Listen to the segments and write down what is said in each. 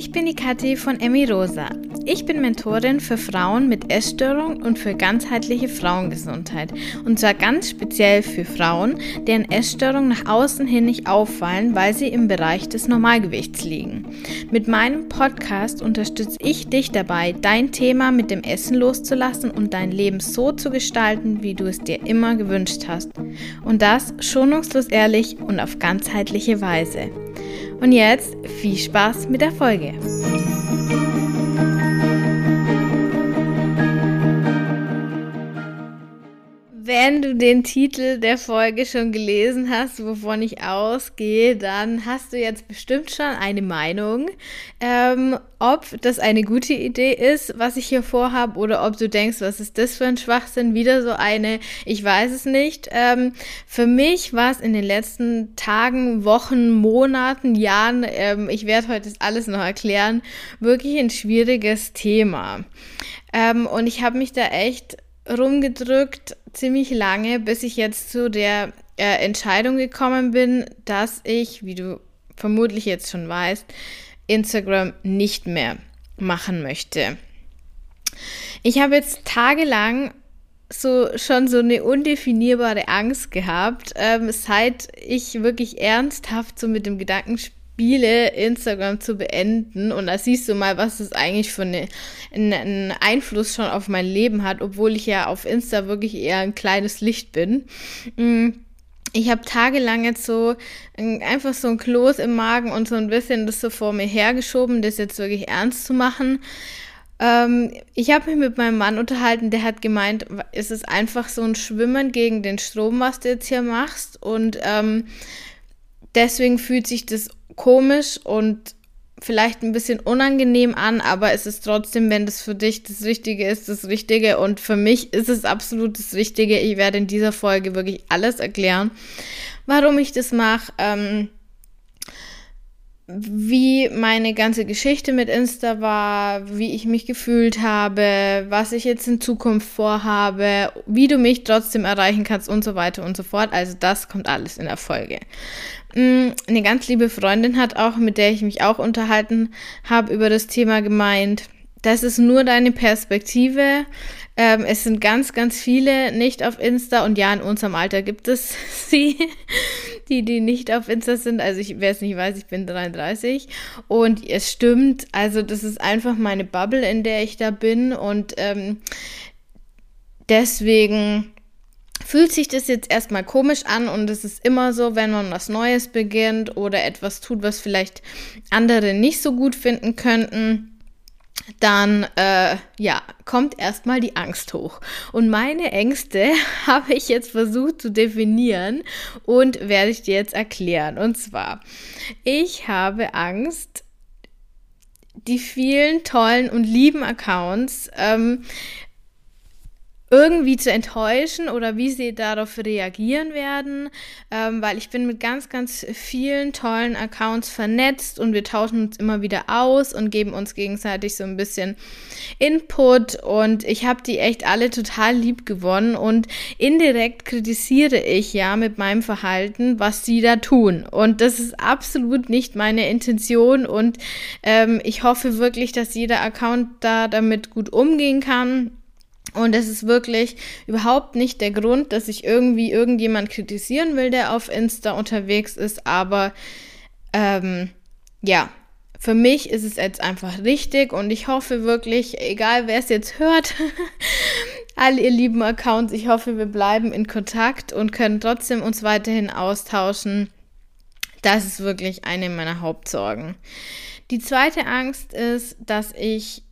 Ich bin die Kathi von Emmy Rosa. Ich bin Mentorin für Frauen mit Essstörung und für ganzheitliche Frauengesundheit. Und zwar ganz speziell für Frauen, deren Essstörungen nach außen hin nicht auffallen, weil sie im Bereich des Normalgewichts liegen. Mit meinem Podcast unterstütze ich dich dabei, dein Thema mit dem Essen loszulassen und dein Leben so zu gestalten, wie du es dir immer gewünscht hast. Und das schonungslos ehrlich und auf ganzheitliche Weise. Und jetzt viel Spaß mit der Folge. Wenn du den Titel der Folge schon gelesen hast, wovon ich ausgehe, dann hast du jetzt bestimmt schon eine Meinung, ähm, ob das eine gute Idee ist, was ich hier vorhabe, oder ob du denkst, was ist das für ein Schwachsinn, wieder so eine, ich weiß es nicht. Ähm, für mich war es in den letzten Tagen, Wochen, Monaten, Jahren, ähm, ich werde heute alles noch erklären, wirklich ein schwieriges Thema. Ähm, und ich habe mich da echt rumgedrückt, ziemlich lange, bis ich jetzt zu der äh, Entscheidung gekommen bin, dass ich, wie du vermutlich jetzt schon weißt, Instagram nicht mehr machen möchte. Ich habe jetzt tagelang so schon so eine undefinierbare Angst gehabt, ähm, seit ich wirklich ernsthaft so mit dem Gedanken spiele, Instagram zu beenden. Und da siehst du mal, was das eigentlich für eine, einen Einfluss schon auf mein Leben hat, obwohl ich ja auf Insta wirklich eher ein kleines Licht bin. Mm, ich habe tagelang jetzt so einfach so ein Kloß im Magen und so ein bisschen das so vor mir hergeschoben, das jetzt wirklich ernst zu machen. Ähm, ich habe mich mit meinem Mann unterhalten, der hat gemeint, es ist einfach so ein Schwimmen gegen den Strom, was du jetzt hier machst. Und ähm, deswegen fühlt sich das komisch und vielleicht ein bisschen unangenehm an, aber es ist trotzdem, wenn das für dich das Richtige ist, das Richtige. Und für mich ist es absolut das Richtige. Ich werde in dieser Folge wirklich alles erklären, warum ich das mache. Ähm, wie meine ganze Geschichte mit Insta war, wie ich mich gefühlt habe, was ich jetzt in Zukunft vorhabe, wie du mich trotzdem erreichen kannst und so weiter und so fort. Also das kommt alles in der Folge. Mm, eine ganz liebe Freundin hat auch, mit der ich mich auch unterhalten habe, über das Thema gemeint. Das ist nur deine Perspektive. Ähm, es sind ganz, ganz viele nicht auf Insta und ja, in unserem Alter gibt es sie, die, die nicht auf Insta sind. Also ich, wer es nicht weiß, ich bin 33 und es stimmt. Also das ist einfach meine Bubble, in der ich da bin und ähm, deswegen fühlt sich das jetzt erstmal komisch an und es ist immer so, wenn man was Neues beginnt oder etwas tut, was vielleicht andere nicht so gut finden könnten dann äh, ja, kommt erstmal die Angst hoch. Und meine Ängste habe ich jetzt versucht zu definieren und werde ich dir jetzt erklären. Und zwar, ich habe Angst, die vielen tollen und lieben Accounts ähm, irgendwie zu enttäuschen oder wie sie darauf reagieren werden, ähm, weil ich bin mit ganz, ganz vielen tollen Accounts vernetzt und wir tauschen uns immer wieder aus und geben uns gegenseitig so ein bisschen Input und ich habe die echt alle total lieb gewonnen und indirekt kritisiere ich ja mit meinem Verhalten, was sie da tun und das ist absolut nicht meine Intention und ähm, ich hoffe wirklich, dass jeder Account da damit gut umgehen kann und es ist wirklich überhaupt nicht der Grund, dass ich irgendwie irgendjemand kritisieren will, der auf Insta unterwegs ist. Aber ähm, ja, für mich ist es jetzt einfach richtig und ich hoffe wirklich, egal wer es jetzt hört, alle ihr lieben Accounts, ich hoffe, wir bleiben in Kontakt und können trotzdem uns weiterhin austauschen. Das ist wirklich eine meiner Hauptsorgen. Die zweite Angst ist, dass ich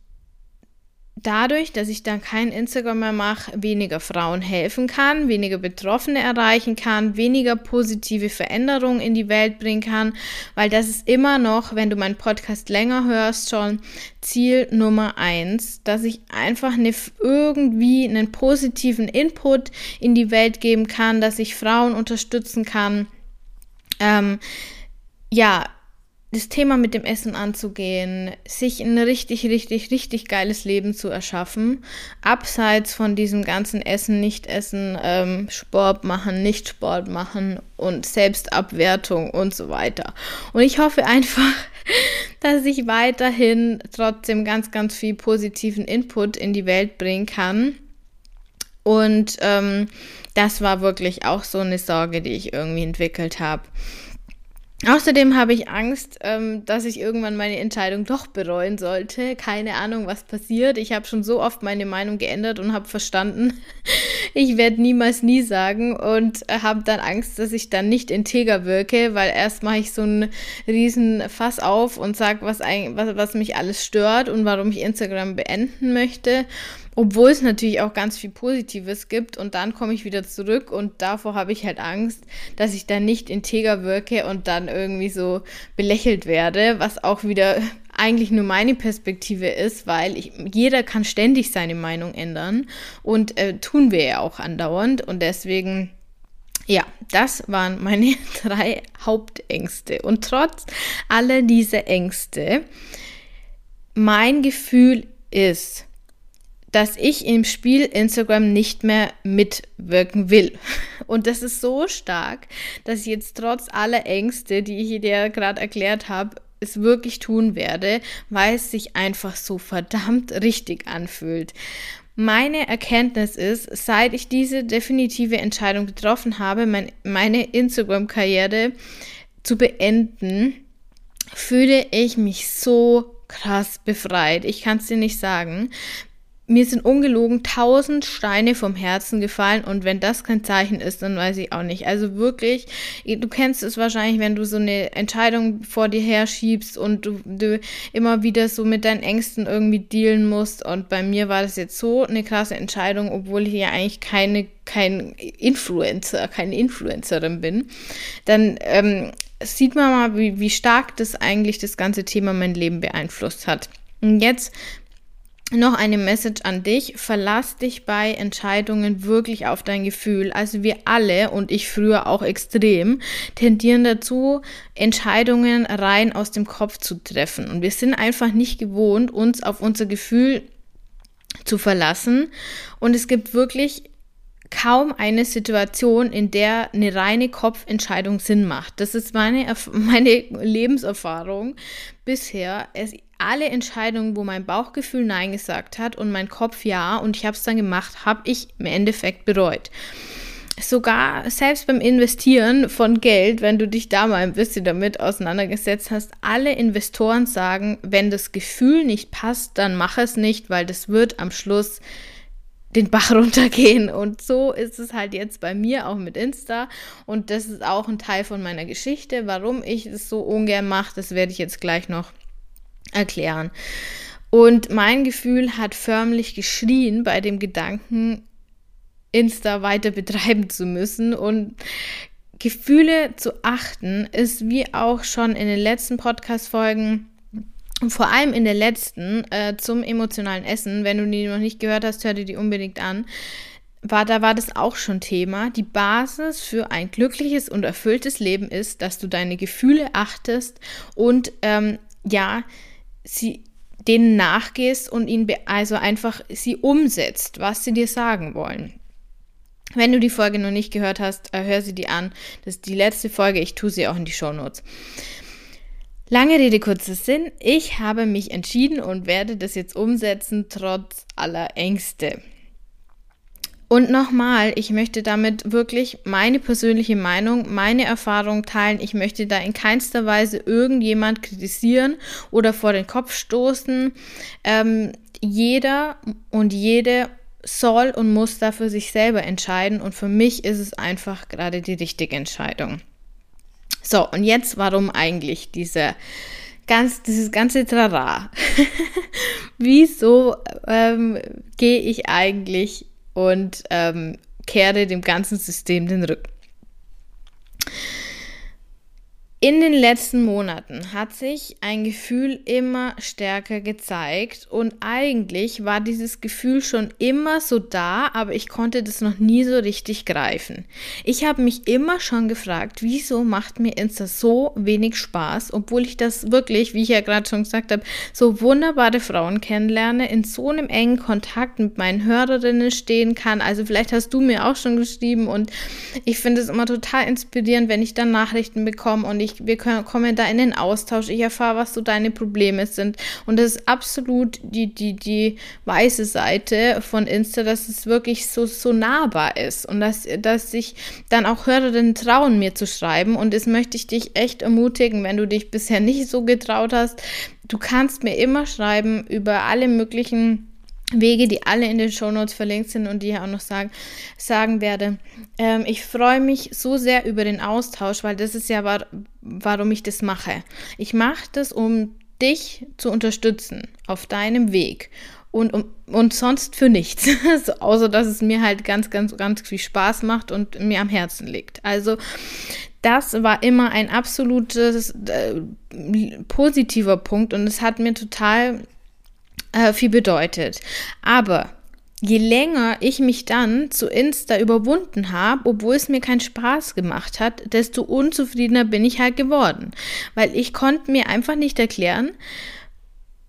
dadurch, dass ich dann kein Instagram mehr mache, weniger Frauen helfen kann, weniger Betroffene erreichen kann, weniger positive Veränderungen in die Welt bringen kann, weil das ist immer noch, wenn du meinen Podcast länger hörst, schon Ziel Nummer eins, dass ich einfach eine, irgendwie einen positiven Input in die Welt geben kann, dass ich Frauen unterstützen kann. Ähm, ja, das Thema mit dem Essen anzugehen, sich ein richtig, richtig, richtig geiles Leben zu erschaffen, abseits von diesem ganzen Essen, Nicht-Essen, ähm, Sport machen, Nicht-Sport machen und Selbstabwertung und so weiter. Und ich hoffe einfach, dass ich weiterhin trotzdem ganz, ganz viel positiven Input in die Welt bringen kann. Und ähm, das war wirklich auch so eine Sorge, die ich irgendwie entwickelt habe. Außerdem habe ich Angst, ähm, dass ich irgendwann meine Entscheidung doch bereuen sollte. Keine Ahnung, was passiert. Ich habe schon so oft meine Meinung geändert und habe verstanden, ich werde niemals nie sagen und äh, habe dann Angst, dass ich dann nicht integer wirke, weil erst mache ich so einen riesen Fass auf und sage, was, was, was mich alles stört und warum ich Instagram beenden möchte obwohl es natürlich auch ganz viel Positives gibt und dann komme ich wieder zurück und davor habe ich halt Angst, dass ich dann nicht integer wirke und dann irgendwie so belächelt werde, was auch wieder eigentlich nur meine Perspektive ist, weil ich, jeder kann ständig seine Meinung ändern und äh, tun wir ja auch andauernd und deswegen ja, das waren meine drei Hauptängste. Und trotz aller dieser Ängste, mein Gefühl ist, dass ich im Spiel Instagram nicht mehr mitwirken will. Und das ist so stark, dass ich jetzt trotz aller Ängste, die ich dir gerade erklärt habe, es wirklich tun werde, weil es sich einfach so verdammt richtig anfühlt. Meine Erkenntnis ist, seit ich diese definitive Entscheidung getroffen habe, mein, meine Instagram-Karriere zu beenden, fühle ich mich so krass befreit. Ich kann es dir nicht sagen mir sind ungelogen tausend Steine vom Herzen gefallen und wenn das kein Zeichen ist, dann weiß ich auch nicht. Also wirklich, du kennst es wahrscheinlich, wenn du so eine Entscheidung vor dir her schiebst und du, du immer wieder so mit deinen Ängsten irgendwie dealen musst und bei mir war das jetzt so eine krasse Entscheidung, obwohl ich ja eigentlich keine kein Influencer, keine Influencerin bin, dann ähm, sieht man mal, wie, wie stark das eigentlich das ganze Thema mein Leben beeinflusst hat. Und jetzt noch eine Message an dich. Verlass dich bei Entscheidungen wirklich auf dein Gefühl. Also wir alle und ich früher auch extrem tendieren dazu, Entscheidungen rein aus dem Kopf zu treffen. Und wir sind einfach nicht gewohnt, uns auf unser Gefühl zu verlassen. Und es gibt wirklich kaum eine Situation, in der eine reine Kopfentscheidung Sinn macht. Das ist meine, meine Lebenserfahrung bisher. Es, alle Entscheidungen, wo mein Bauchgefühl Nein gesagt hat und mein Kopf Ja und ich habe es dann gemacht, habe ich im Endeffekt bereut. Sogar selbst beim Investieren von Geld, wenn du dich da mal ein bisschen damit auseinandergesetzt hast, alle Investoren sagen, wenn das Gefühl nicht passt, dann mach es nicht, weil das wird am Schluss den Bach runtergehen. Und so ist es halt jetzt bei mir auch mit Insta. Und das ist auch ein Teil von meiner Geschichte. Warum ich es so ungern mache, das werde ich jetzt gleich noch erklären. Und mein Gefühl hat förmlich geschrien bei dem Gedanken, Insta weiter betreiben zu müssen. Und Gefühle zu achten ist wie auch schon in den letzten Podcast-Folgen vor allem in der letzten äh, zum emotionalen Essen, wenn du die noch nicht gehört hast, hör dir die unbedingt an. War, da war das auch schon Thema. Die Basis für ein glückliches und erfülltes Leben ist, dass du deine Gefühle achtest und ähm, ja, sie denen nachgehst und ihnen also einfach sie umsetzt, was sie dir sagen wollen. Wenn du die Folge noch nicht gehört hast, äh, hör sie dir an. Das ist die letzte Folge. Ich tue sie auch in die Show Notes. Lange Rede, kurzer Sinn. Ich habe mich entschieden und werde das jetzt umsetzen, trotz aller Ängste. Und nochmal, ich möchte damit wirklich meine persönliche Meinung, meine Erfahrung teilen. Ich möchte da in keinster Weise irgendjemand kritisieren oder vor den Kopf stoßen. Ähm, jeder und jede soll und muss da für sich selber entscheiden. Und für mich ist es einfach gerade die richtige Entscheidung. So, und jetzt warum eigentlich diese ganz, dieses ganze Trara? Wieso ähm, gehe ich eigentlich und ähm, kehre dem ganzen System den Rücken? In den letzten Monaten hat sich ein Gefühl immer stärker gezeigt und eigentlich war dieses Gefühl schon immer so da, aber ich konnte das noch nie so richtig greifen. Ich habe mich immer schon gefragt, wieso macht mir Insta so wenig Spaß, obwohl ich das wirklich, wie ich ja gerade schon gesagt habe, so wunderbare Frauen kennenlerne, in so einem engen Kontakt mit meinen Hörerinnen stehen kann. Also vielleicht hast du mir auch schon geschrieben und ich finde es immer total inspirierend, wenn ich dann Nachrichten bekomme und ich ich, wir können, kommen da in den Austausch, ich erfahre, was so deine Probleme sind. Und das ist absolut die, die, die weiße Seite von Insta, dass es wirklich so, so nahbar ist und dass, dass sich dann auch Hörerinnen trauen, mir zu schreiben. Und das möchte ich dich echt ermutigen, wenn du dich bisher nicht so getraut hast. Du kannst mir immer schreiben über alle möglichen Wege, die alle in den Shownotes verlinkt sind und die ich auch noch sagen, sagen werde. Ähm, ich freue mich so sehr über den Austausch, weil das ist ja, war, warum ich das mache. Ich mache das, um dich zu unterstützen auf deinem Weg und, um, und sonst für nichts. so, außer dass es mir halt ganz, ganz, ganz viel Spaß macht und mir am Herzen liegt. Also das war immer ein absolutes äh, positiver Punkt und es hat mir total äh, viel bedeutet. Aber je länger ich mich dann zu Insta überwunden habe, obwohl es mir keinen Spaß gemacht hat, desto unzufriedener bin ich halt geworden. Weil ich konnte mir einfach nicht erklären,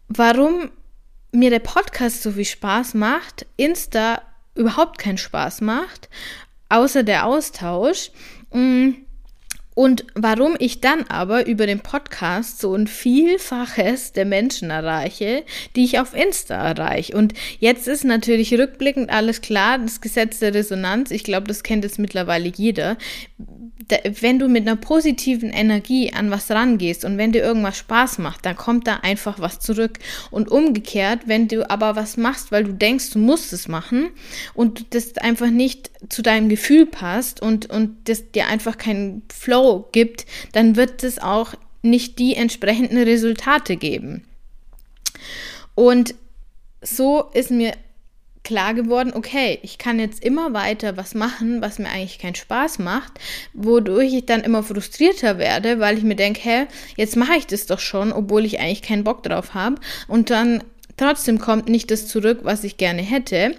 warum mir der Podcast so viel Spaß macht, Insta überhaupt keinen Spaß macht, außer der Austausch. Mm, und warum ich dann aber über den Podcast so ein Vielfaches der Menschen erreiche, die ich auf Insta erreiche. Und jetzt ist natürlich rückblickend alles klar, das Gesetz der Resonanz, ich glaube, das kennt jetzt mittlerweile jeder wenn du mit einer positiven Energie an was rangehst und wenn dir irgendwas Spaß macht, dann kommt da einfach was zurück. Und umgekehrt, wenn du aber was machst, weil du denkst, du musst es machen und das einfach nicht zu deinem Gefühl passt und, und das dir einfach keinen Flow gibt, dann wird es auch nicht die entsprechenden Resultate geben. Und so ist mir klar geworden, okay, ich kann jetzt immer weiter was machen, was mir eigentlich keinen Spaß macht, wodurch ich dann immer frustrierter werde, weil ich mir denke, hä, jetzt mache ich das doch schon, obwohl ich eigentlich keinen Bock drauf habe. Und dann trotzdem kommt nicht das zurück, was ich gerne hätte.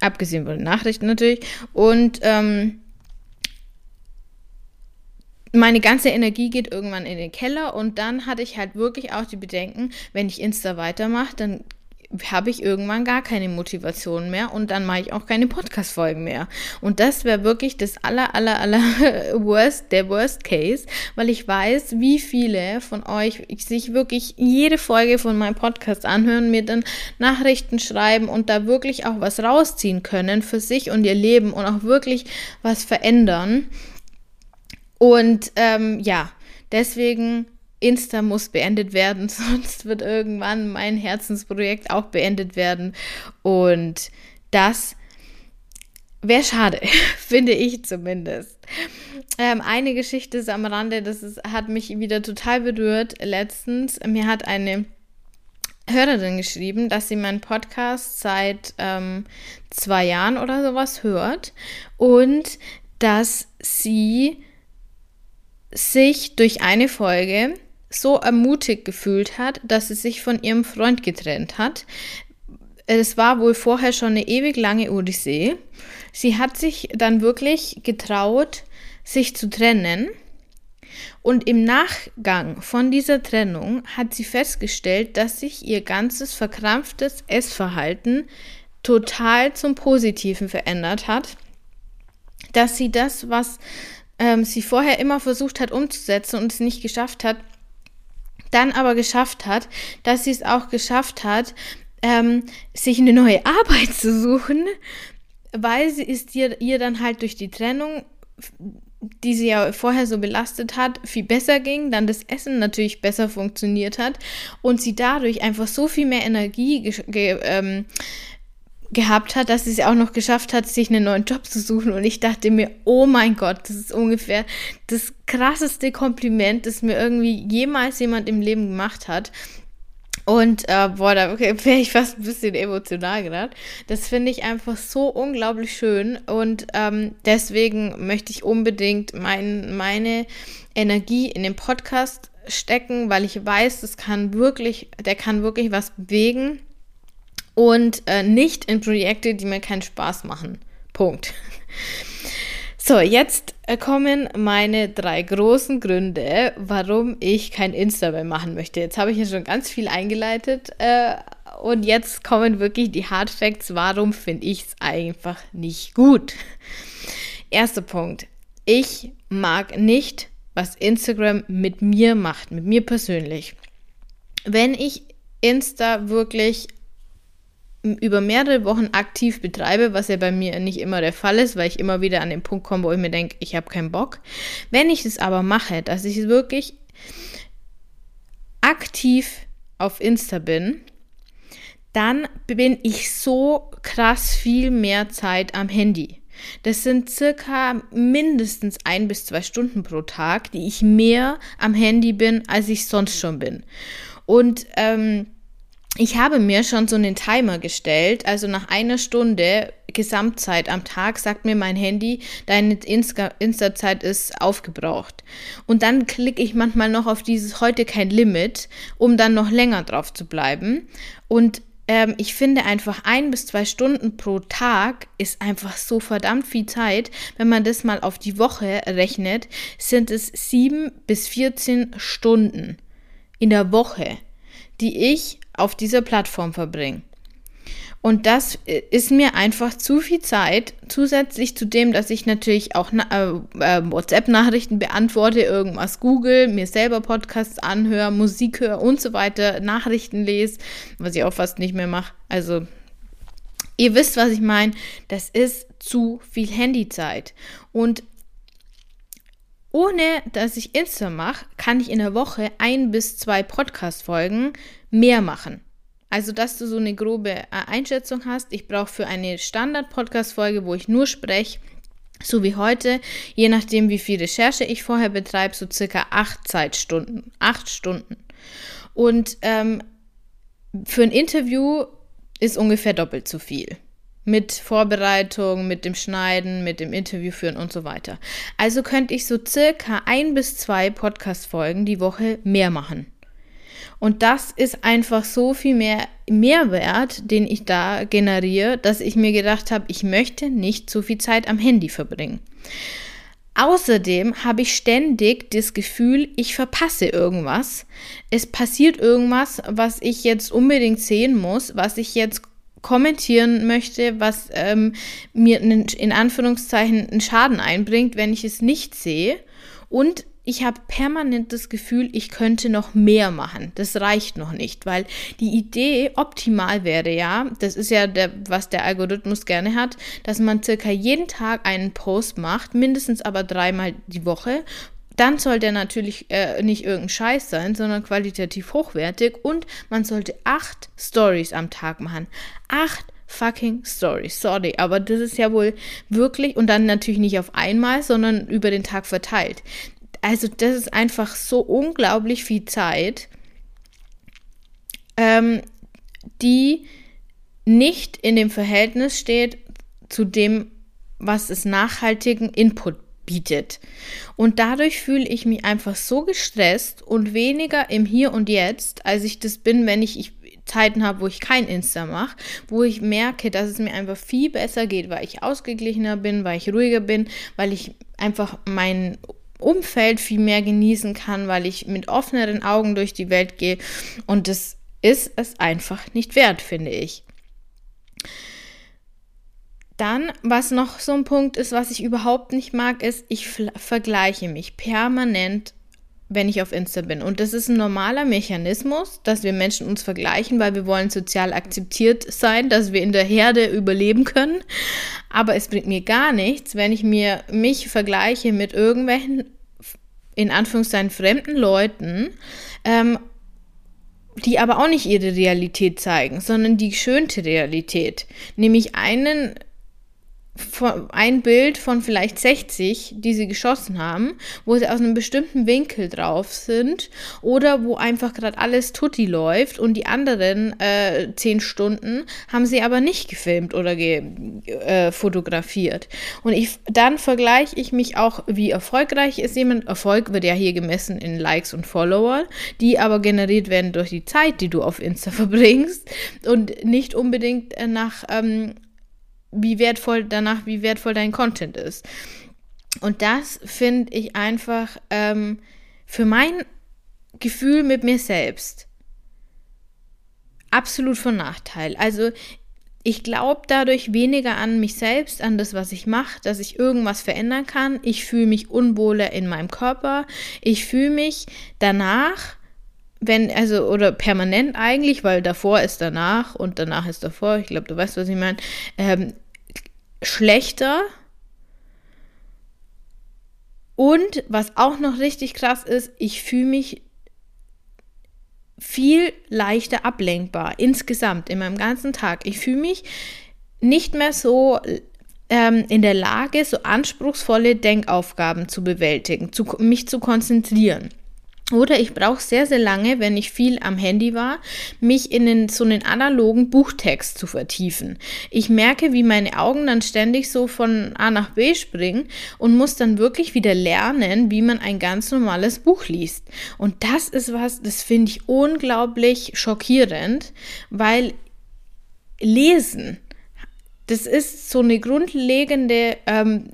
Abgesehen von den Nachrichten natürlich. Und ähm, meine ganze Energie geht irgendwann in den Keller und dann hatte ich halt wirklich auch die Bedenken, wenn ich Insta weitermache, dann habe ich irgendwann gar keine Motivation mehr und dann mache ich auch keine Podcast-Folgen mehr. Und das wäre wirklich das aller, aller, aller worst, der Worst Case, weil ich weiß, wie viele von euch sich wirklich jede Folge von meinem Podcast anhören, mir dann Nachrichten schreiben und da wirklich auch was rausziehen können für sich und ihr Leben und auch wirklich was verändern. Und ähm, ja, deswegen Insta muss beendet werden, sonst wird irgendwann mein Herzensprojekt auch beendet werden. Und das wäre schade, finde ich zumindest. Ähm, eine Geschichte ist am Rande, das ist, hat mich wieder total berührt. Letztens, mir hat eine Hörerin geschrieben, dass sie meinen Podcast seit ähm, zwei Jahren oder sowas hört und dass sie sich durch eine Folge so ermutigt gefühlt hat, dass sie sich von ihrem Freund getrennt hat. Es war wohl vorher schon eine ewig lange Odyssee. Sie hat sich dann wirklich getraut, sich zu trennen. Und im Nachgang von dieser Trennung hat sie festgestellt, dass sich ihr ganzes verkrampftes Essverhalten total zum Positiven verändert hat. Dass sie das, was ähm, sie vorher immer versucht hat umzusetzen und es nicht geschafft hat, dann aber geschafft hat, dass sie es auch geschafft hat, ähm, sich eine neue Arbeit zu suchen, weil sie ist ihr, ihr dann halt durch die Trennung, die sie ja vorher so belastet hat, viel besser ging, dann das Essen natürlich besser funktioniert hat und sie dadurch einfach so viel mehr Energie ähm, gehabt hat, dass sie es auch noch geschafft hat, sich einen neuen Job zu suchen. Und ich dachte mir, oh mein Gott, das ist ungefähr das krasseste Kompliment, das mir irgendwie jemals jemand im Leben gemacht hat. Und äh, boah, da wäre ich fast ein bisschen emotional gerade. Das finde ich einfach so unglaublich schön. Und ähm, deswegen möchte ich unbedingt mein, meine Energie in den Podcast stecken, weil ich weiß, das kann wirklich, der kann wirklich was bewegen und äh, nicht in Projekte, die mir keinen Spaß machen. Punkt. So, jetzt äh, kommen meine drei großen Gründe, warum ich kein Insta mehr machen möchte. Jetzt habe ich ja schon ganz viel eingeleitet äh, und jetzt kommen wirklich die Hard Facts, warum finde ich es einfach nicht gut. Erster Punkt. Ich mag nicht, was Instagram mit mir macht, mit mir persönlich. Wenn ich Insta wirklich über mehrere Wochen aktiv betreibe, was ja bei mir nicht immer der Fall ist, weil ich immer wieder an den Punkt komme, wo ich mir denke, ich habe keinen Bock. Wenn ich das aber mache, dass ich wirklich aktiv auf Insta bin, dann bin ich so krass viel mehr Zeit am Handy. Das sind circa mindestens ein bis zwei Stunden pro Tag, die ich mehr am Handy bin, als ich sonst schon bin. Und ähm, ich habe mir schon so einen Timer gestellt, also nach einer Stunde Gesamtzeit am Tag sagt mir mein Handy, deine Insta-Zeit ist aufgebraucht. Und dann klicke ich manchmal noch auf dieses heute kein Limit, um dann noch länger drauf zu bleiben. Und ähm, ich finde einfach ein bis zwei Stunden pro Tag ist einfach so verdammt viel Zeit. Wenn man das mal auf die Woche rechnet, sind es sieben bis 14 Stunden in der Woche, die ich auf dieser Plattform verbringe. Und das äh, ist mir einfach zu viel Zeit, zusätzlich zu dem, dass ich natürlich auch äh, äh, WhatsApp-Nachrichten beantworte, irgendwas google, mir selber Podcasts anhöre, Musik höre und so weiter, Nachrichten lese, was ich auch fast nicht mehr mache. Also, ihr wisst, was ich meine. Das ist zu viel Handyzeit. Und ohne dass ich Insta mache, kann ich in der Woche ein bis zwei Podcast-Folgen mehr machen. Also, dass du so eine grobe äh, Einschätzung hast. Ich brauche für eine Standard-Podcast-Folge, wo ich nur spreche, so wie heute, je nachdem, wie viel Recherche ich vorher betreibe, so circa acht Zeitstunden. Acht Stunden. Und ähm, für ein Interview ist ungefähr doppelt so viel. Mit Vorbereitung, mit dem Schneiden, mit dem Interview führen und so weiter. Also könnte ich so circa ein bis zwei Podcast-Folgen die Woche mehr machen. Und das ist einfach so viel mehr Mehrwert, den ich da generiere, dass ich mir gedacht habe, ich möchte nicht so viel Zeit am Handy verbringen. Außerdem habe ich ständig das Gefühl, ich verpasse irgendwas. Es passiert irgendwas, was ich jetzt unbedingt sehen muss, was ich jetzt kommentieren möchte, was ähm, mir in Anführungszeichen einen Schaden einbringt, wenn ich es nicht sehe. Und ich habe permanent das Gefühl, ich könnte noch mehr machen. Das reicht noch nicht, weil die Idee optimal wäre ja, das ist ja der, was der Algorithmus gerne hat, dass man circa jeden Tag einen Post macht, mindestens aber dreimal die Woche. Dann soll der natürlich äh, nicht irgendein Scheiß sein, sondern qualitativ hochwertig und man sollte acht Stories am Tag machen. Acht fucking Stories. Sorry, aber das ist ja wohl wirklich und dann natürlich nicht auf einmal, sondern über den Tag verteilt also das ist einfach so unglaublich viel Zeit, ähm, die nicht in dem Verhältnis steht zu dem, was es nachhaltigen Input bietet. Und dadurch fühle ich mich einfach so gestresst und weniger im Hier und Jetzt, als ich das bin, wenn ich, ich Zeiten habe, wo ich kein Insta mache, wo ich merke, dass es mir einfach viel besser geht, weil ich ausgeglichener bin, weil ich ruhiger bin, weil ich einfach mein Umfeld viel mehr genießen kann, weil ich mit offeneren Augen durch die Welt gehe. Und das ist es einfach nicht wert, finde ich. Dann, was noch so ein Punkt ist, was ich überhaupt nicht mag, ist, ich vergleiche mich permanent wenn ich auf Insta bin. Und das ist ein normaler Mechanismus, dass wir Menschen uns vergleichen, weil wir wollen sozial akzeptiert sein, dass wir in der Herde überleben können. Aber es bringt mir gar nichts, wenn ich mir mich vergleiche mit irgendwelchen, in Anführungszeichen, fremden Leuten, ähm, die aber auch nicht ihre Realität zeigen, sondern die schönte Realität. Nämlich einen ein Bild von vielleicht 60, die sie geschossen haben, wo sie aus einem bestimmten Winkel drauf sind oder wo einfach gerade alles tutti läuft und die anderen äh, 10 Stunden haben sie aber nicht gefilmt oder ge, äh, fotografiert. Und ich, dann vergleiche ich mich auch, wie erfolgreich ist jemand. Erfolg wird ja hier gemessen in Likes und Follower, die aber generiert werden durch die Zeit, die du auf Insta verbringst und nicht unbedingt äh, nach ähm, wie wertvoll danach, wie wertvoll dein Content ist. Und das finde ich einfach ähm, für mein Gefühl mit mir selbst absolut von Nachteil. Also ich glaube dadurch weniger an mich selbst, an das, was ich mache, dass ich irgendwas verändern kann. Ich fühle mich unwohler in meinem Körper. Ich fühle mich danach, wenn, also, oder permanent eigentlich, weil davor ist danach und danach ist davor, ich glaube, du weißt, was ich meine, ähm, schlechter. Und was auch noch richtig krass ist, ich fühle mich viel leichter ablenkbar insgesamt in meinem ganzen Tag. Ich fühle mich nicht mehr so ähm, in der Lage, so anspruchsvolle Denkaufgaben zu bewältigen, zu, mich zu konzentrieren. Oder ich brauche sehr, sehr lange, wenn ich viel am Handy war, mich in den, so einen analogen Buchtext zu vertiefen. Ich merke, wie meine Augen dann ständig so von A nach B springen und muss dann wirklich wieder lernen, wie man ein ganz normales Buch liest. Und das ist was, das finde ich unglaublich schockierend, weil Lesen, das ist so eine grundlegende ähm,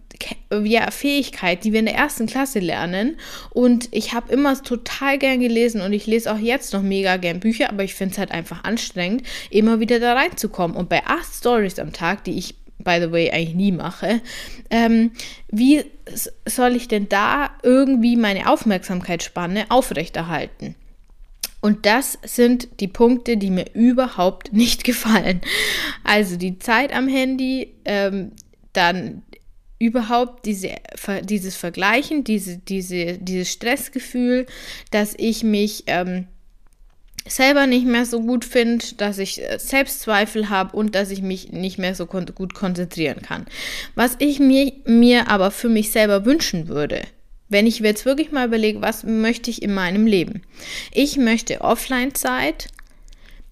ja, Fähigkeit, die wir in der ersten Klasse lernen. Und ich habe immer total gern gelesen und ich lese auch jetzt noch mega gern Bücher, aber ich finde es halt einfach anstrengend, immer wieder da reinzukommen. Und bei acht Stories am Tag, die ich by the way, eigentlich nie mache. Ähm, wie soll ich denn da irgendwie meine Aufmerksamkeitsspanne aufrechterhalten? Und das sind die Punkte, die mir überhaupt nicht gefallen. Also die Zeit am Handy, ähm, dann überhaupt diese, dieses Vergleichen, diese, diese, dieses Stressgefühl, dass ich mich ähm, selber nicht mehr so gut finde, dass ich äh, Selbstzweifel habe und dass ich mich nicht mehr so kon gut konzentrieren kann. Was ich mir, mir aber für mich selber wünschen würde, wenn ich jetzt wirklich mal überlege, was möchte ich in meinem Leben? Ich möchte Offline-Zeit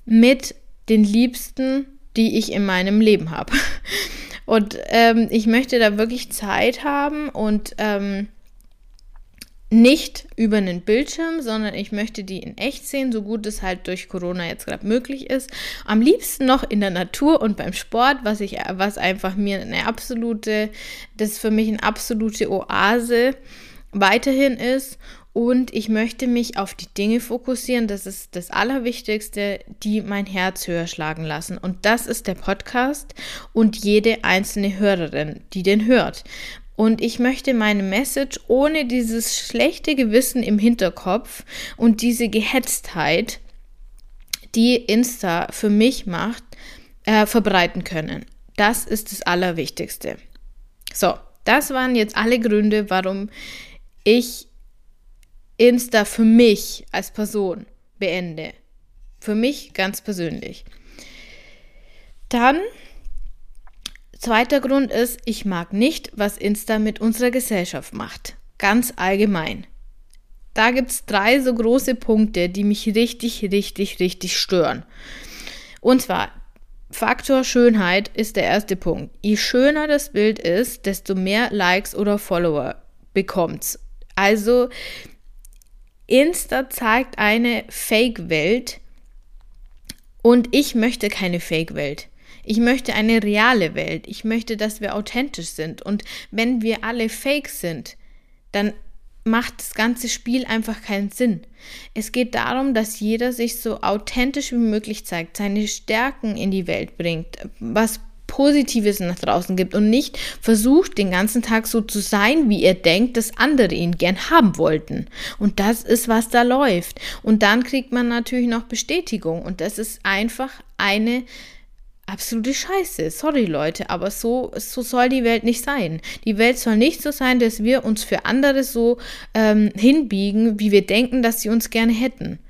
mit den Liebsten, die ich in meinem Leben habe. Und ähm, ich möchte da wirklich Zeit haben und ähm, nicht über einen Bildschirm, sondern ich möchte die in echt sehen, so gut es halt durch Corona jetzt gerade möglich ist. Am liebsten noch in der Natur und beim Sport, was ich, was einfach mir eine absolute, das ist für mich eine absolute Oase weiterhin ist. Und ich möchte mich auf die Dinge fokussieren, das ist das Allerwichtigste, die mein Herz höher schlagen lassen. Und das ist der Podcast und jede einzelne Hörerin, die den hört. Und ich möchte meine Message ohne dieses schlechte Gewissen im Hinterkopf und diese Gehetztheit, die Insta für mich macht, äh, verbreiten können. Das ist das Allerwichtigste. So, das waren jetzt alle Gründe, warum ich Insta für mich als Person beende. Für mich ganz persönlich. Dann, zweiter Grund ist, ich mag nicht, was Insta mit unserer Gesellschaft macht. Ganz allgemein. Da gibt es drei so große Punkte, die mich richtig, richtig, richtig stören. Und zwar, Faktor Schönheit ist der erste Punkt. Je schöner das Bild ist, desto mehr Likes oder Follower bekommt's. Also Insta zeigt eine Fake-Welt und ich möchte keine Fake-Welt. Ich möchte eine reale Welt. Ich möchte, dass wir authentisch sind. Und wenn wir alle fake sind, dann macht das ganze Spiel einfach keinen Sinn. Es geht darum, dass jeder sich so authentisch wie möglich zeigt, seine Stärken in die Welt bringt, was Positives nach draußen gibt und nicht versucht, den ganzen Tag so zu sein, wie er denkt, dass andere ihn gern haben wollten. Und das ist, was da läuft. Und dann kriegt man natürlich noch Bestätigung. Und das ist einfach eine absolute Scheiße. Sorry Leute, aber so, so soll die Welt nicht sein. Die Welt soll nicht so sein, dass wir uns für andere so ähm, hinbiegen, wie wir denken, dass sie uns gerne hätten.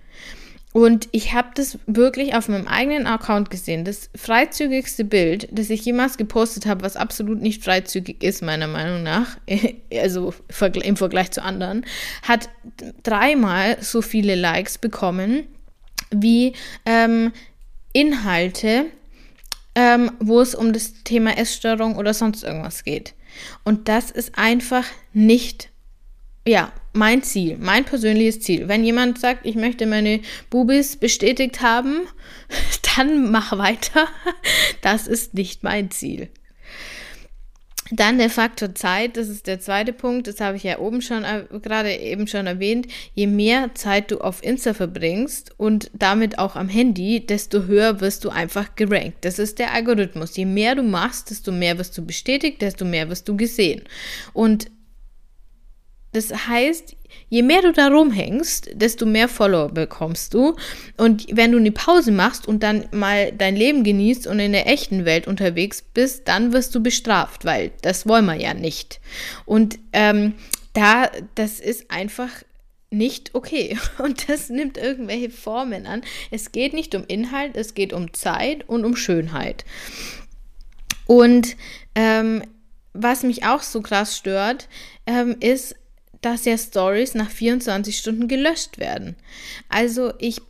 Und ich habe das wirklich auf meinem eigenen Account gesehen. Das freizügigste Bild, das ich jemals gepostet habe, was absolut nicht freizügig ist, meiner Meinung nach, also im Vergleich zu anderen, hat dreimal so viele Likes bekommen wie ähm, Inhalte, ähm, wo es um das Thema Essstörung oder sonst irgendwas geht. Und das ist einfach nicht ja, mein Ziel, mein persönliches Ziel. Wenn jemand sagt, ich möchte meine Bubis bestätigt haben, dann mach weiter. Das ist nicht mein Ziel. Dann der Faktor Zeit, das ist der zweite Punkt, das habe ich ja oben schon äh, gerade eben schon erwähnt. Je mehr Zeit du auf Insta verbringst und damit auch am Handy, desto höher wirst du einfach gerankt. Das ist der Algorithmus. Je mehr du machst, desto mehr wirst du bestätigt, desto mehr wirst du gesehen. Und das heißt, je mehr du da rumhängst, desto mehr Follower bekommst du. Und wenn du eine Pause machst und dann mal dein Leben genießt und in der echten Welt unterwegs bist, dann wirst du bestraft, weil das wollen wir ja nicht. Und ähm, da, das ist einfach nicht okay. Und das nimmt irgendwelche Formen an. Es geht nicht um Inhalt, es geht um Zeit und um Schönheit. Und ähm, was mich auch so krass stört, ähm, ist, dass ja Stories nach 24 Stunden gelöscht werden. Also ich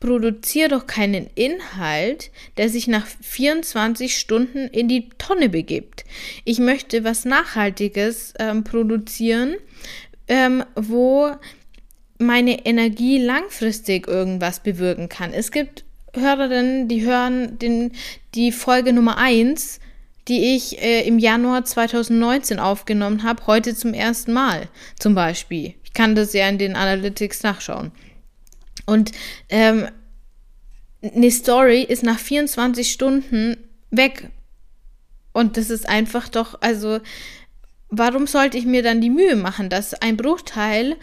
produziere doch keinen Inhalt, der sich nach 24 Stunden in die Tonne begibt. Ich möchte was Nachhaltiges ähm, produzieren, ähm, wo meine Energie langfristig irgendwas bewirken kann. Es gibt Hörerinnen, die hören den, die Folge Nummer 1 die ich äh, im Januar 2019 aufgenommen habe, heute zum ersten Mal zum Beispiel. Ich kann das ja in den Analytics nachschauen. Und ähm, eine Story ist nach 24 Stunden weg. Und das ist einfach doch, also, warum sollte ich mir dann die Mühe machen, dass ein Bruchteil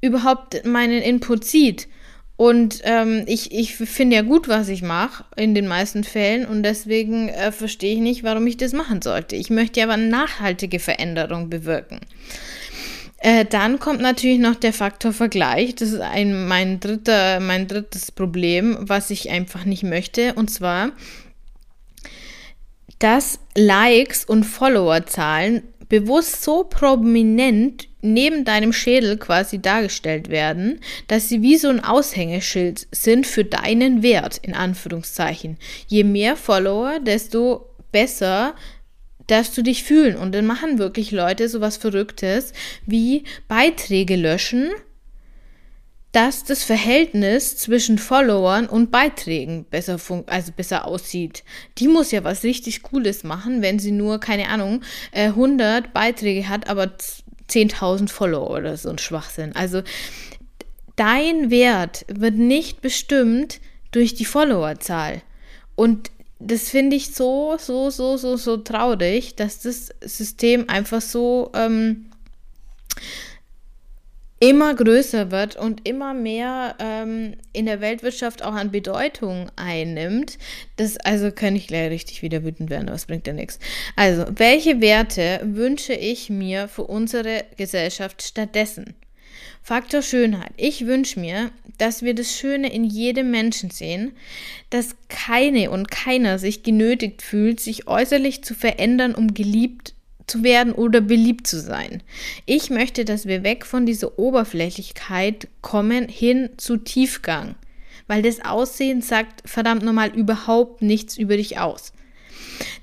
überhaupt meinen Input sieht? Und ähm, ich, ich finde ja gut, was ich mache, in den meisten Fällen. Und deswegen äh, verstehe ich nicht, warum ich das machen sollte. Ich möchte ja aber nachhaltige Veränderung bewirken. Äh, dann kommt natürlich noch der Faktor Vergleich. Das ist ein, mein, dritter, mein drittes Problem, was ich einfach nicht möchte. Und zwar, dass Likes und Followerzahlen bewusst so prominent neben deinem Schädel quasi dargestellt werden, dass sie wie so ein Aushängeschild sind für deinen Wert, in Anführungszeichen. Je mehr Follower, desto besser darfst du dich fühlen. Und dann machen wirklich Leute sowas Verrücktes wie Beiträge löschen, dass das Verhältnis zwischen Followern und Beiträgen besser also besser aussieht. Die muss ja was richtig Cooles machen, wenn sie nur keine Ahnung 100 äh, Beiträge hat, aber 10.000 Follower oder so ein Schwachsinn. Also dein Wert wird nicht bestimmt durch die Followerzahl. Und das finde ich so, so, so, so, so traurig, dass das System einfach so ähm, immer größer wird und immer mehr ähm, in der Weltwirtschaft auch an Bedeutung einnimmt. Das also kann ich gleich richtig wieder wütend werden, aber es bringt ja nichts. Also, welche Werte wünsche ich mir für unsere Gesellschaft stattdessen? Faktor Schönheit. Ich wünsche mir, dass wir das Schöne in jedem Menschen sehen, dass keine und keiner sich genötigt fühlt, sich äußerlich zu verändern, um geliebt zu werden oder beliebt zu sein. Ich möchte, dass wir weg von dieser Oberflächlichkeit kommen hin zu Tiefgang, weil das Aussehen sagt verdammt normal überhaupt nichts über dich aus.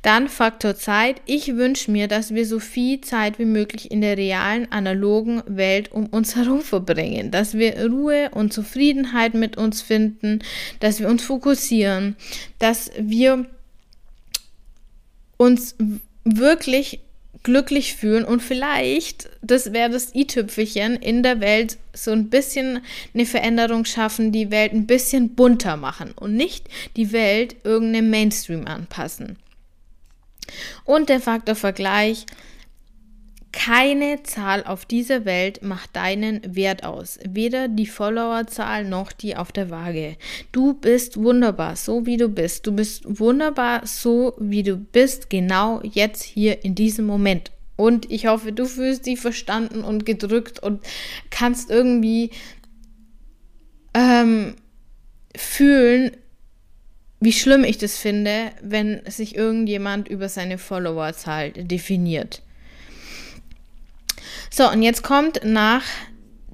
Dann Faktor Zeit. Ich wünsche mir, dass wir so viel Zeit wie möglich in der realen, analogen Welt um uns herum verbringen, dass wir Ruhe und Zufriedenheit mit uns finden, dass wir uns fokussieren, dass wir uns wirklich glücklich fühlen und vielleicht, das wäre das i-Tüpfelchen, in der Welt so ein bisschen eine Veränderung schaffen, die Welt ein bisschen bunter machen und nicht die Welt irgendeinem Mainstream anpassen. Und der Faktor Vergleich, keine Zahl auf dieser Welt macht deinen Wert aus. Weder die Followerzahl noch die auf der Waage. Du bist wunderbar, so wie du bist. Du bist wunderbar, so wie du bist, genau jetzt hier in diesem Moment. Und ich hoffe, du fühlst dich verstanden und gedrückt und kannst irgendwie ähm, fühlen, wie schlimm ich das finde, wenn sich irgendjemand über seine Followerzahl definiert. So, und jetzt kommt nach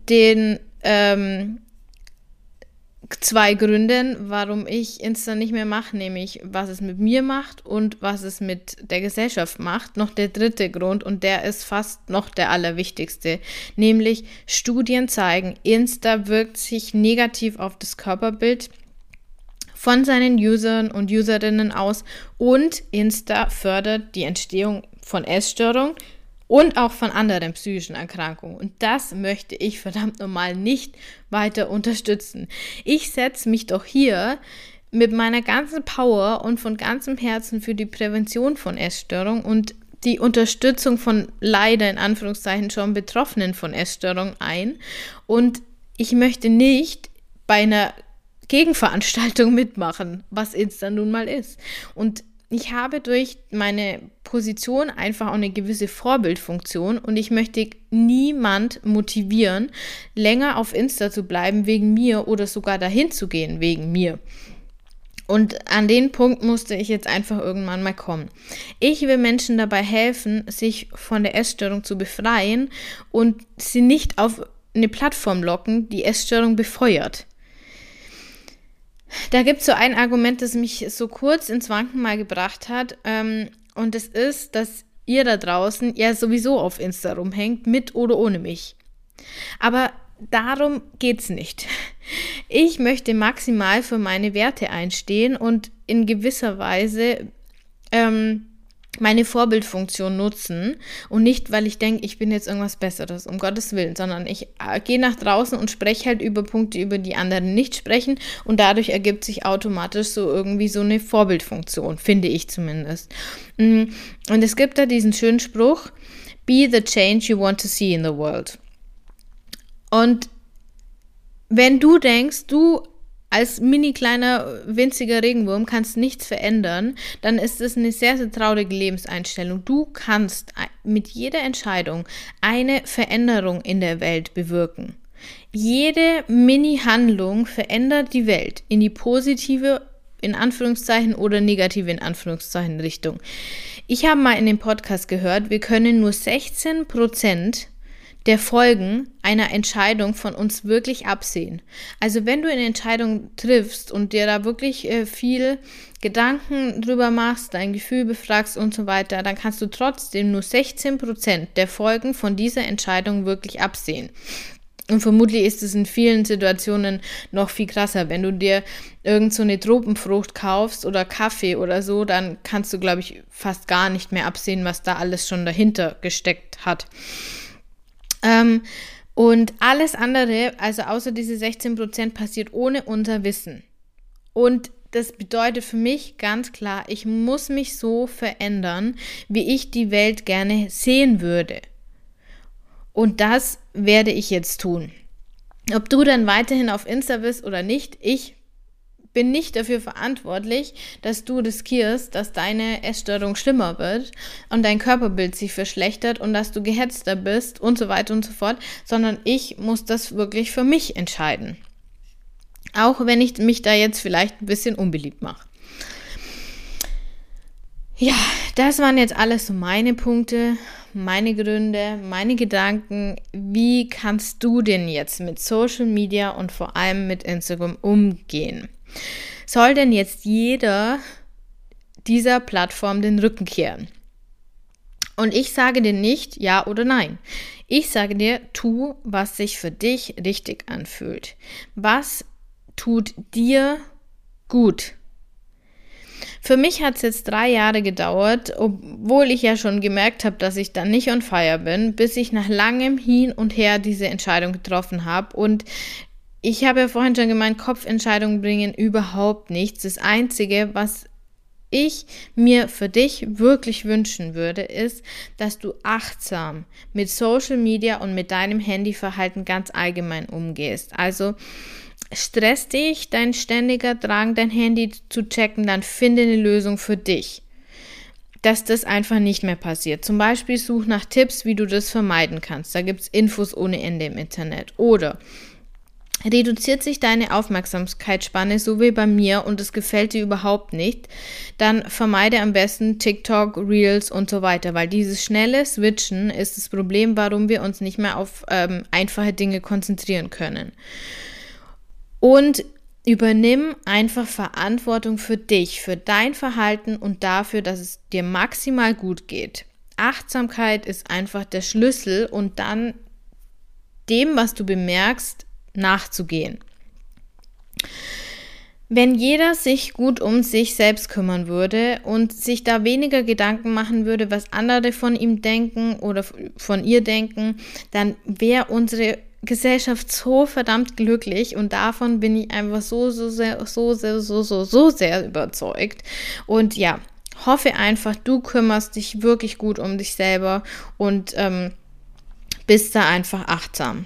den ähm, zwei Gründen, warum ich Insta nicht mehr mache, nämlich was es mit mir macht und was es mit der Gesellschaft macht, noch der dritte Grund und der ist fast noch der allerwichtigste, nämlich Studien zeigen, Insta wirkt sich negativ auf das Körperbild von seinen Usern und Userinnen aus und Insta fördert die Entstehung von Essstörungen, und auch von anderen psychischen Erkrankungen. Und das möchte ich verdammt normal nicht weiter unterstützen. Ich setze mich doch hier mit meiner ganzen Power und von ganzem Herzen für die Prävention von Essstörungen und die Unterstützung von leider in Anführungszeichen schon Betroffenen von Essstörungen ein. Und ich möchte nicht bei einer Gegenveranstaltung mitmachen, was Insta nun mal ist. Und ich habe durch meine Position einfach auch eine gewisse Vorbildfunktion und ich möchte niemand motivieren, länger auf Insta zu bleiben wegen mir oder sogar dahin zu gehen wegen mir. Und an den Punkt musste ich jetzt einfach irgendwann mal kommen. Ich will Menschen dabei helfen, sich von der Essstörung zu befreien und sie nicht auf eine Plattform locken, die Essstörung befeuert. Da gibt es so ein Argument, das mich so kurz ins Wanken mal gebracht hat. Ähm, und es das ist, dass ihr da draußen ja sowieso auf Insta rumhängt, mit oder ohne mich. Aber darum geht's nicht. Ich möchte maximal für meine Werte einstehen und in gewisser Weise ähm, meine Vorbildfunktion nutzen und nicht, weil ich denke, ich bin jetzt irgendwas Besseres, um Gottes Willen, sondern ich äh, gehe nach draußen und spreche halt über Punkte, über die anderen nicht sprechen und dadurch ergibt sich automatisch so irgendwie so eine Vorbildfunktion, finde ich zumindest. Mm, und es gibt da diesen schönen Spruch, be the change you want to see in the world. Und wenn du denkst, du als mini kleiner winziger Regenwurm kannst nichts verändern, dann ist es eine sehr, sehr traurige Lebenseinstellung. Du kannst mit jeder Entscheidung eine Veränderung in der Welt bewirken. Jede Mini-Handlung verändert die Welt in die positive, in Anführungszeichen oder negative, in Anführungszeichen Richtung. Ich habe mal in dem Podcast gehört, wir können nur 16 Prozent der Folgen einer Entscheidung von uns wirklich absehen. Also wenn du eine Entscheidung triffst und dir da wirklich äh, viel Gedanken drüber machst, dein Gefühl befragst und so weiter, dann kannst du trotzdem nur 16 Prozent der Folgen von dieser Entscheidung wirklich absehen. Und vermutlich ist es in vielen Situationen noch viel krasser. Wenn du dir irgend so eine Tropenfrucht kaufst oder Kaffee oder so, dann kannst du, glaube ich, fast gar nicht mehr absehen, was da alles schon dahinter gesteckt hat. Ähm, und alles andere, also außer diese 16 Prozent, passiert ohne unser Wissen. Und das bedeutet für mich ganz klar, ich muss mich so verändern, wie ich die Welt gerne sehen würde. Und das werde ich jetzt tun. Ob du dann weiterhin auf Insta bist oder nicht, ich bin nicht dafür verantwortlich, dass du riskierst, dass deine Essstörung schlimmer wird und dein Körperbild sich verschlechtert und dass du gehetzter bist und so weiter und so fort, sondern ich muss das wirklich für mich entscheiden. Auch wenn ich mich da jetzt vielleicht ein bisschen unbeliebt mache. Ja, das waren jetzt alles so meine Punkte, meine Gründe, meine Gedanken. Wie kannst du denn jetzt mit Social Media und vor allem mit Instagram umgehen? Soll denn jetzt jeder dieser Plattform den Rücken kehren? Und ich sage dir nicht ja oder nein. Ich sage dir, tu, was sich für dich richtig anfühlt. Was tut dir gut? Für mich hat es jetzt drei Jahre gedauert, obwohl ich ja schon gemerkt habe, dass ich dann nicht on fire bin, bis ich nach langem Hin und Her diese Entscheidung getroffen habe. Und ich habe ja vorhin schon gemeint, Kopfentscheidungen bringen überhaupt nichts. Das Einzige, was ich mir für dich wirklich wünschen würde, ist, dass du achtsam mit Social Media und mit deinem Handyverhalten ganz allgemein umgehst. Also stress dich dein ständiger Drang, dein Handy zu checken, dann finde eine Lösung für dich. Dass das einfach nicht mehr passiert. Zum Beispiel such nach Tipps, wie du das vermeiden kannst. Da gibt es Infos ohne Ende im Internet. Oder reduziert sich deine Aufmerksamkeitsspanne, so wie bei mir, und es gefällt dir überhaupt nicht, dann vermeide am besten TikTok, Reels und so weiter, weil dieses schnelle Switchen ist das Problem, warum wir uns nicht mehr auf ähm, einfache Dinge konzentrieren können. Und übernimm einfach Verantwortung für dich, für dein Verhalten und dafür, dass es dir maximal gut geht. Achtsamkeit ist einfach der Schlüssel und dann dem, was du bemerkst, nachzugehen. Wenn jeder sich gut um sich selbst kümmern würde und sich da weniger Gedanken machen würde, was andere von ihm denken oder von ihr denken, dann wäre unsere Gesellschaft so verdammt glücklich und davon bin ich einfach so, so sehr, so sehr, so, so, so sehr überzeugt. Und ja, hoffe einfach, du kümmerst dich wirklich gut um dich selber und ähm, bist da einfach achtsam.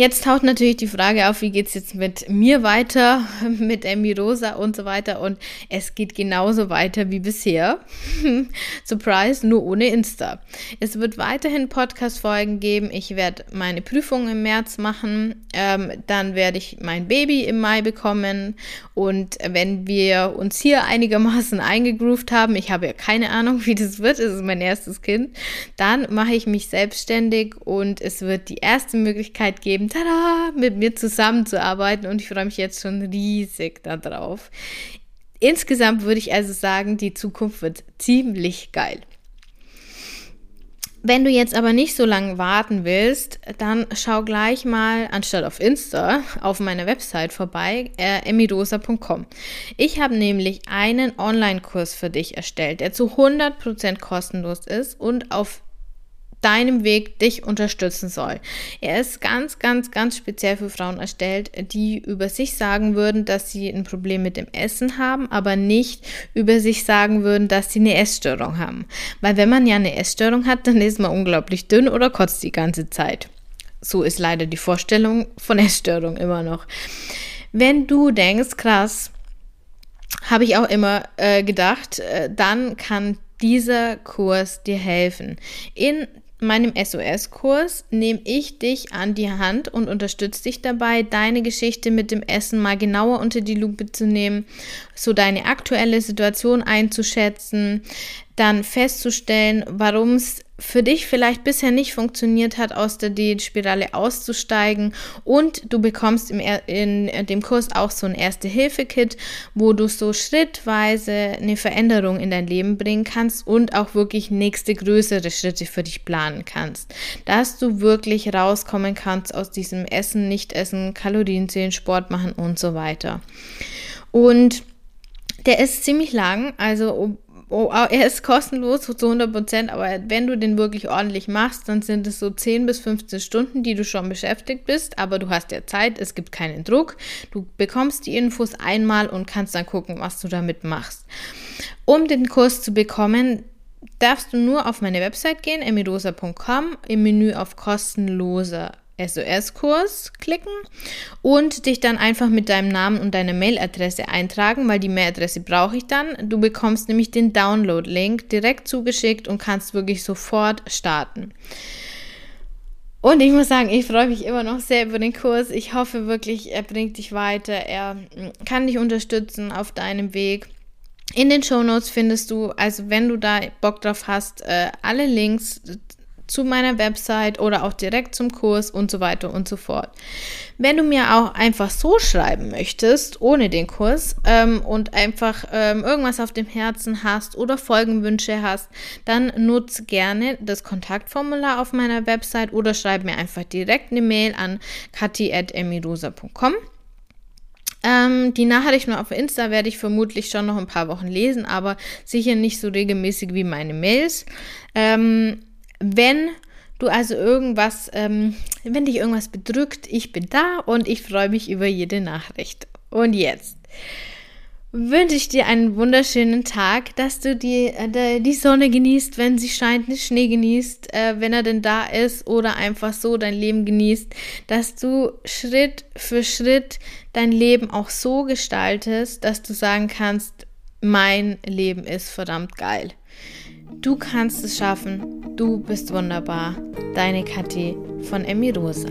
Jetzt taucht natürlich die Frage auf, wie geht es jetzt mit mir weiter, mit Emmy Rosa und so weiter. Und es geht genauso weiter wie bisher. Surprise, nur ohne Insta. Es wird weiterhin Podcast-Folgen geben. Ich werde meine Prüfung im März machen. Ähm, dann werde ich mein Baby im Mai bekommen. Und wenn wir uns hier einigermaßen eingegroovt haben, ich habe ja keine Ahnung, wie das wird, es ist mein erstes Kind, dann mache ich mich selbstständig und es wird die erste Möglichkeit geben, tada, mit mir zusammenzuarbeiten und ich freue mich jetzt schon riesig darauf. Insgesamt würde ich also sagen, die Zukunft wird ziemlich geil. Wenn du jetzt aber nicht so lange warten willst, dann schau gleich mal, anstatt auf Insta, auf meiner Website vorbei, äh, emirosa.com. Ich habe nämlich einen Online-Kurs für dich erstellt, der zu 100% kostenlos ist und auf deinem Weg dich unterstützen soll. Er ist ganz, ganz, ganz speziell für Frauen erstellt, die über sich sagen würden, dass sie ein Problem mit dem Essen haben, aber nicht über sich sagen würden, dass sie eine Essstörung haben. Weil wenn man ja eine Essstörung hat, dann ist man unglaublich dünn oder kotzt die ganze Zeit. So ist leider die Vorstellung von Essstörung immer noch. Wenn du denkst, krass, habe ich auch immer äh, gedacht, äh, dann kann dieser Kurs dir helfen. In meinem SOS-Kurs nehme ich dich an die Hand und unterstütze dich dabei, deine Geschichte mit dem Essen mal genauer unter die Lupe zu nehmen, so deine aktuelle Situation einzuschätzen, dann festzustellen, warum es für dich vielleicht bisher nicht funktioniert hat, aus der Diätspirale auszusteigen. Und du bekommst im, in dem Kurs auch so ein Erste-Hilfe-Kit, wo du so schrittweise eine Veränderung in dein Leben bringen kannst und auch wirklich nächste größere Schritte für dich planen kannst. Dass du wirklich rauskommen kannst aus diesem Essen, Nicht-Essen, Kalorien zählen, Sport machen und so weiter. Und der ist ziemlich lang, also oh, er ist kostenlos zu 100 Prozent, aber wenn du den wirklich ordentlich machst, dann sind es so 10 bis 15 Stunden, die du schon beschäftigt bist, aber du hast ja Zeit, es gibt keinen Druck. Du bekommst die Infos einmal und kannst dann gucken, was du damit machst. Um den Kurs zu bekommen, darfst du nur auf meine Website gehen, emirosa.com, im Menü auf kostenlose SOS-Kurs klicken und dich dann einfach mit deinem Namen und deiner Mailadresse eintragen, weil die Mailadresse brauche ich dann. Du bekommst nämlich den Download-Link direkt zugeschickt und kannst wirklich sofort starten. Und ich muss sagen, ich freue mich immer noch sehr über den Kurs. Ich hoffe wirklich, er bringt dich weiter. Er kann dich unterstützen auf deinem Weg. In den Show Notes findest du, also wenn du da Bock drauf hast, äh, alle Links zu meiner Website oder auch direkt zum Kurs und so weiter und so fort. Wenn du mir auch einfach so schreiben möchtest, ohne den Kurs ähm, und einfach ähm, irgendwas auf dem Herzen hast oder Folgenwünsche hast, dann nutze gerne das Kontaktformular auf meiner Website oder schreib mir einfach direkt eine Mail an kati.emirosa.com. Ähm, die Nachrichten auf Insta werde ich vermutlich schon noch ein paar Wochen lesen, aber sicher nicht so regelmäßig wie meine Mails. Ähm, wenn du also irgendwas, ähm, wenn dich irgendwas bedrückt, ich bin da und ich freue mich über jede Nachricht. Und jetzt wünsche ich dir einen wunderschönen Tag, dass du die, äh, die Sonne genießt, wenn sie scheint, den Schnee genießt, äh, wenn er denn da ist, oder einfach so dein Leben genießt, dass du Schritt für Schritt dein Leben auch so gestaltest, dass du sagen kannst, mein Leben ist verdammt geil. Du kannst es schaffen. Du bist wunderbar. Deine Kathi von Emmy Rosa.